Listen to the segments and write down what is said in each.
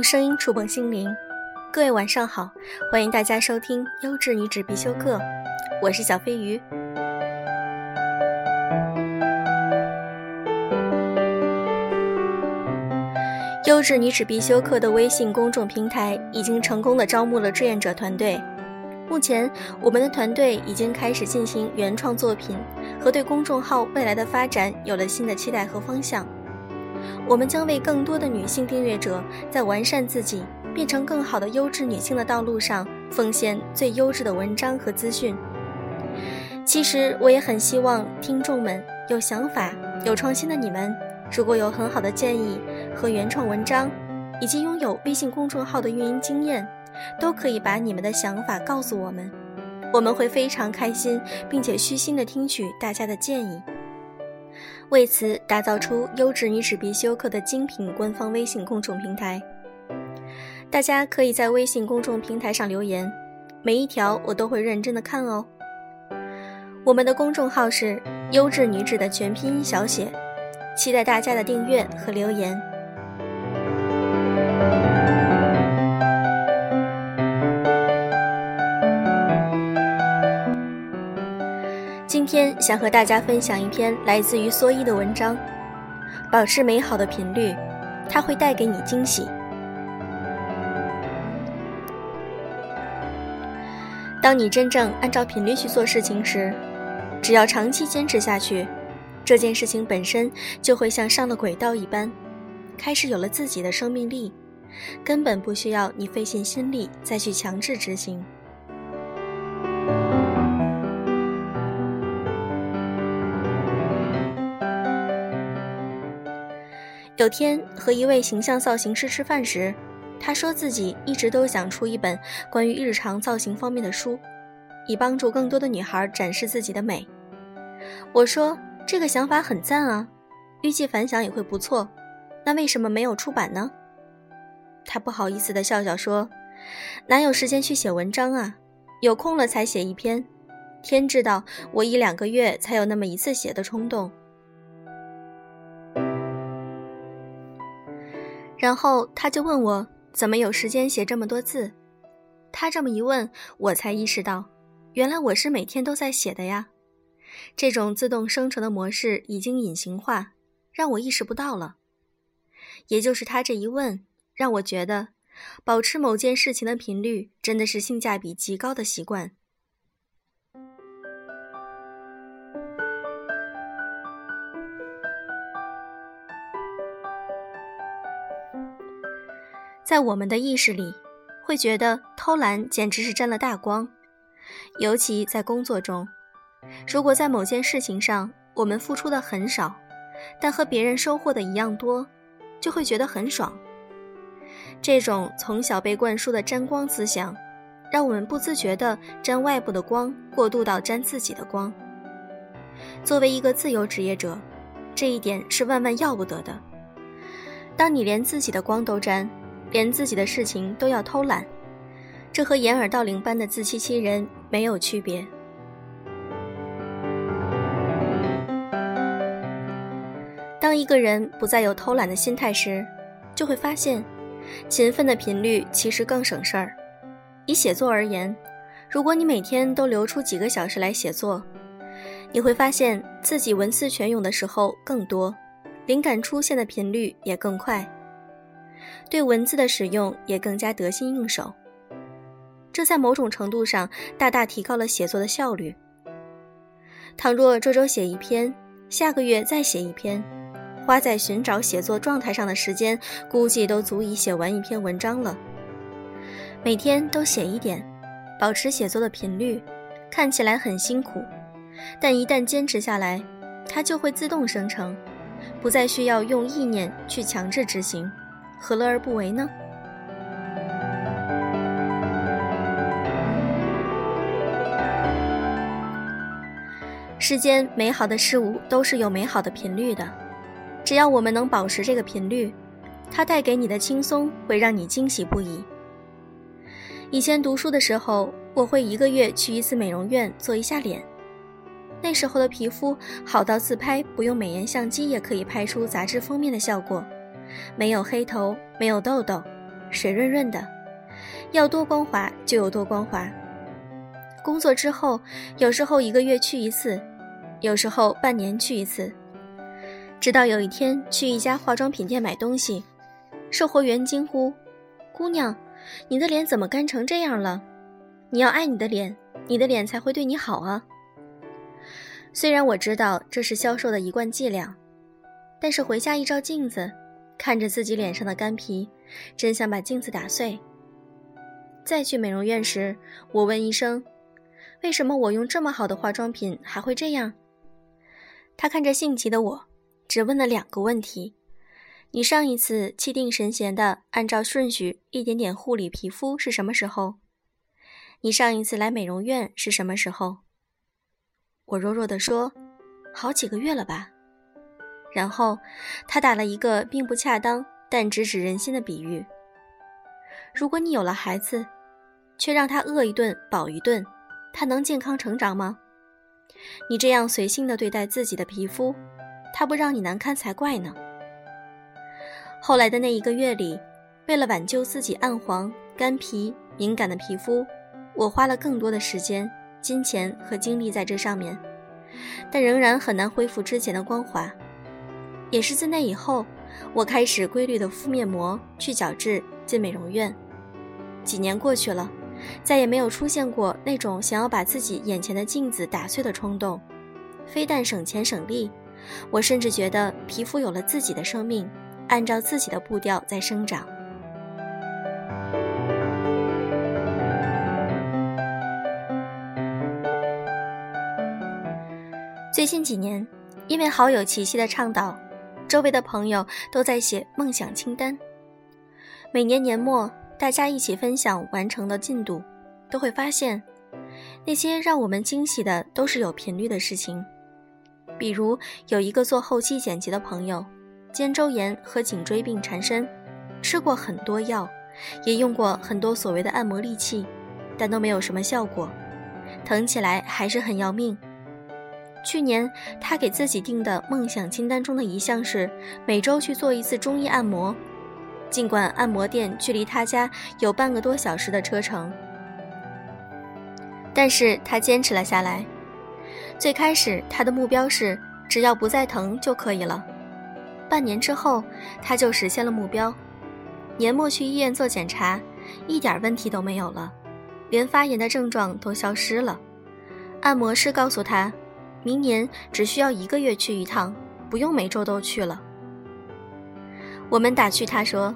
用声音触碰心灵，各位晚上好，欢迎大家收听优质女纸必修课，我是小飞鱼。优质女纸必修课的微信公众平台已经成功的招募了志愿者团队，目前我们的团队已经开始进行原创作品，和对公众号未来的发展有了新的期待和方向。我们将为更多的女性订阅者，在完善自己、变成更好的优质女性的道路上，奉献最优质的文章和资讯。其实，我也很希望听众们有想法、有创新的你们，如果有很好的建议和原创文章，以及拥有微信公众号的运营经验，都可以把你们的想法告诉我们，我们会非常开心，并且虚心的听取大家的建议。为此，打造出优质女子必修课的精品官方微信公众平台。大家可以在微信公众平台上留言，每一条我都会认真的看哦。我们的公众号是“优质女子”的全拼音小写，期待大家的订阅和留言。天想和大家分享一篇来自于蓑衣的文章，保持美好的频率，它会带给你惊喜。当你真正按照频率去做事情时，只要长期坚持下去，这件事情本身就会像上了轨道一般，开始有了自己的生命力，根本不需要你费尽心力再去强制执行。有天和一位形象造型师吃饭时，他说自己一直都想出一本关于日常造型方面的书，以帮助更多的女孩展示自己的美。我说这个想法很赞啊，预计反响也会不错。那为什么没有出版呢？他不好意思地笑笑说：“哪有时间去写文章啊？有空了才写一篇。天知道我一两个月才有那么一次写的冲动。”然后他就问我怎么有时间写这么多字。他这么一问，我才意识到，原来我是每天都在写的呀。这种自动生成的模式已经隐形化，让我意识不到了。也就是他这一问，让我觉得，保持某件事情的频率真的是性价比极高的习惯。在我们的意识里，会觉得偷懒简直是沾了大光，尤其在工作中，如果在某件事情上我们付出的很少，但和别人收获的一样多，就会觉得很爽。这种从小被灌输的沾光思想，让我们不自觉地沾外部的光，过渡到沾自己的光。作为一个自由职业者，这一点是万万要不得的。当你连自己的光都沾。连自己的事情都要偷懒，这和掩耳盗铃般的自欺欺人没有区别。当一个人不再有偷懒的心态时，就会发现，勤奋的频率其实更省事儿。以写作而言，如果你每天都留出几个小时来写作，你会发现自己文思泉涌的时候更多，灵感出现的频率也更快。对文字的使用也更加得心应手，这在某种程度上大大提高了写作的效率。倘若这周写一篇，下个月再写一篇，花在寻找写作状态上的时间，估计都足以写完一篇文章了。每天都写一点，保持写作的频率，看起来很辛苦，但一旦坚持下来，它就会自动生成，不再需要用意念去强制执行。何乐而不为呢？世间美好的事物都是有美好的频率的，只要我们能保持这个频率，它带给你的轻松会让你惊喜不已。以前读书的时候，我会一个月去一次美容院做一下脸，那时候的皮肤好到自拍不用美颜相机也可以拍出杂志封面的效果。没有黑头，没有痘痘，水润润的，要多光滑就有多光滑。工作之后，有时候一个月去一次，有时候半年去一次。直到有一天去一家化妆品店买东西，售货员惊呼：“姑娘，你的脸怎么干成这样了？你要爱你的脸，你的脸才会对你好啊！”虽然我知道这是销售的一贯伎俩，但是回家一照镜子，看着自己脸上的干皮，真想把镜子打碎。再去美容院时，我问医生。为什么我用这么好的化妆品还会这样？他看着性急的我，只问了两个问题：你上一次气定神闲的按照顺序一点点护理皮肤是什么时候？你上一次来美容院是什么时候？我弱弱的说：好几个月了吧。然后他打了一个并不恰当但直指人心的比喻：如果你有了孩子，却让他饿一顿饱一顿。他能健康成长吗？你这样随性的对待自己的皮肤，他不让你难堪才怪呢。后来的那一个月里，为了挽救自己暗黄、干皮、敏感的皮肤，我花了更多的时间、金钱和精力在这上面，但仍然很难恢复之前的光滑。也是自那以后，我开始规律的敷面膜、去角质、进美容院。几年过去了。再也没有出现过那种想要把自己眼前的镜子打碎的冲动，非但省钱省力，我甚至觉得皮肤有了自己的生命，按照自己的步调在生长。最近几年，因为好友琪琪的倡导，周围的朋友都在写梦想清单，每年年末。大家一起分享完成的进度，都会发现，那些让我们惊喜的都是有频率的事情。比如有一个做后期剪辑的朋友，肩周炎和颈椎病缠身，吃过很多药，也用过很多所谓的按摩利器，但都没有什么效果，疼起来还是很要命。去年他给自己定的梦想清单中的一项是每周去做一次中医按摩。尽管按摩店距离他家有半个多小时的车程，但是他坚持了下来。最开始他的目标是只要不再疼就可以了。半年之后，他就实现了目标。年末去医院做检查，一点问题都没有了，连发炎的症状都消失了。按摩师告诉他，明年只需要一个月去一趟，不用每周都去了。我们打趣他说：“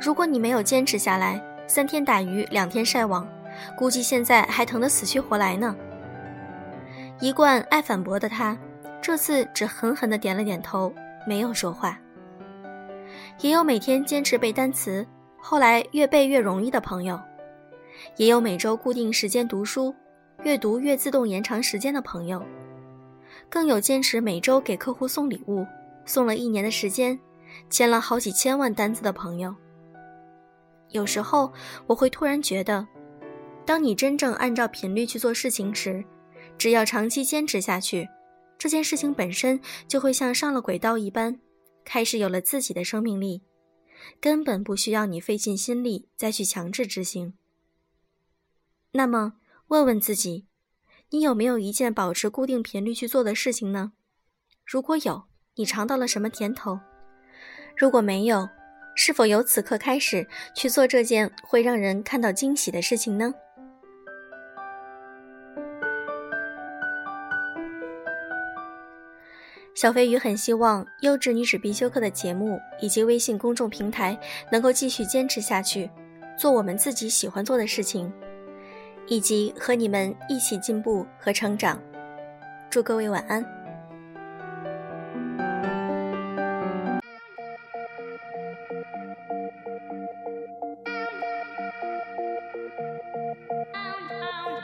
如果你没有坚持下来，三天打鱼两天晒网，估计现在还疼得死去活来呢。”一贯爱反驳的他，这次只狠狠地点了点头，没有说话。也有每天坚持背单词，后来越背越容易的朋友，也有每周固定时间读书，越读越自动延长时间的朋友，更有坚持每周给客户送礼物，送了一年的时间。签了好几千万单子的朋友，有时候我会突然觉得，当你真正按照频率去做事情时，只要长期坚持下去，这件事情本身就会像上了轨道一般，开始有了自己的生命力，根本不需要你费尽心力再去强制执行。那么，问问自己，你有没有一件保持固定频率去做的事情呢？如果有，你尝到了什么甜头？如果没有，是否由此刻开始去做这件会让人看到惊喜的事情呢？小飞鱼很希望《优质女子必修课》的节目以及微信公众平台能够继续坚持下去，做我们自己喜欢做的事情，以及和你们一起进步和成长。祝各位晚安。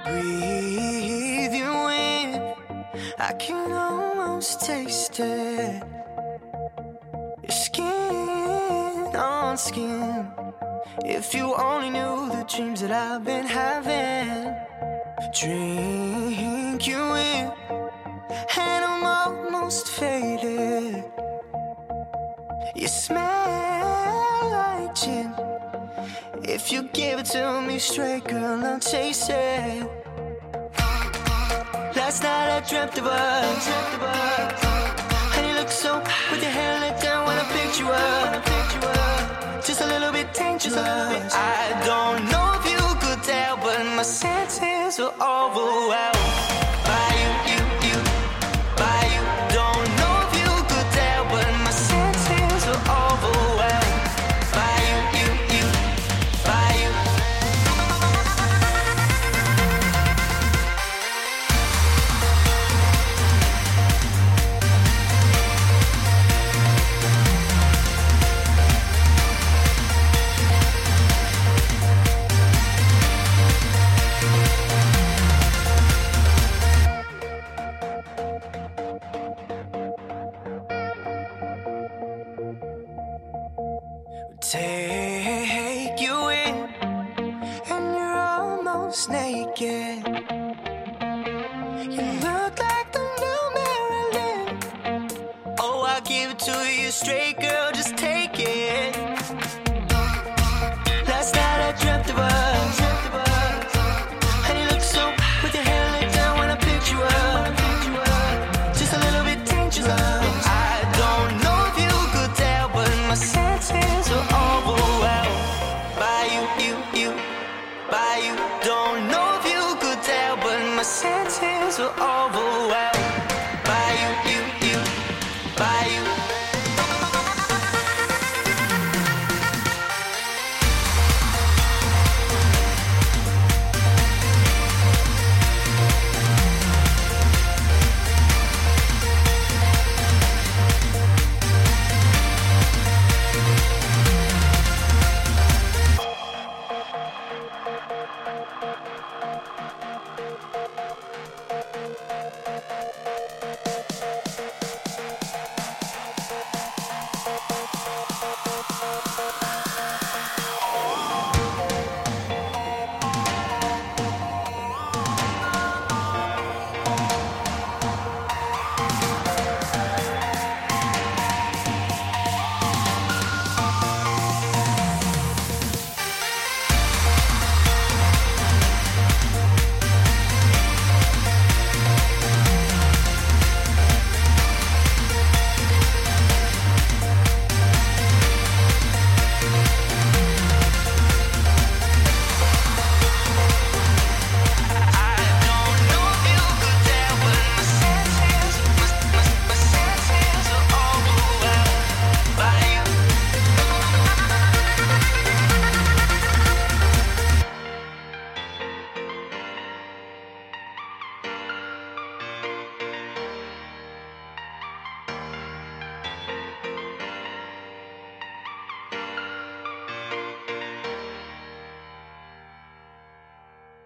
breathe you in. I can almost taste it. Your skin on skin. If you only knew the dreams that I've been having, drink you in, and I'm almost faded. You smell like gin. If you give it to me straight, girl, I'll chase it. Last night I dreamt of us. And you look so with your hair let down when I picked you up just a little bit dangerous. I don't know if you could tell, but my senses were overwhelmed.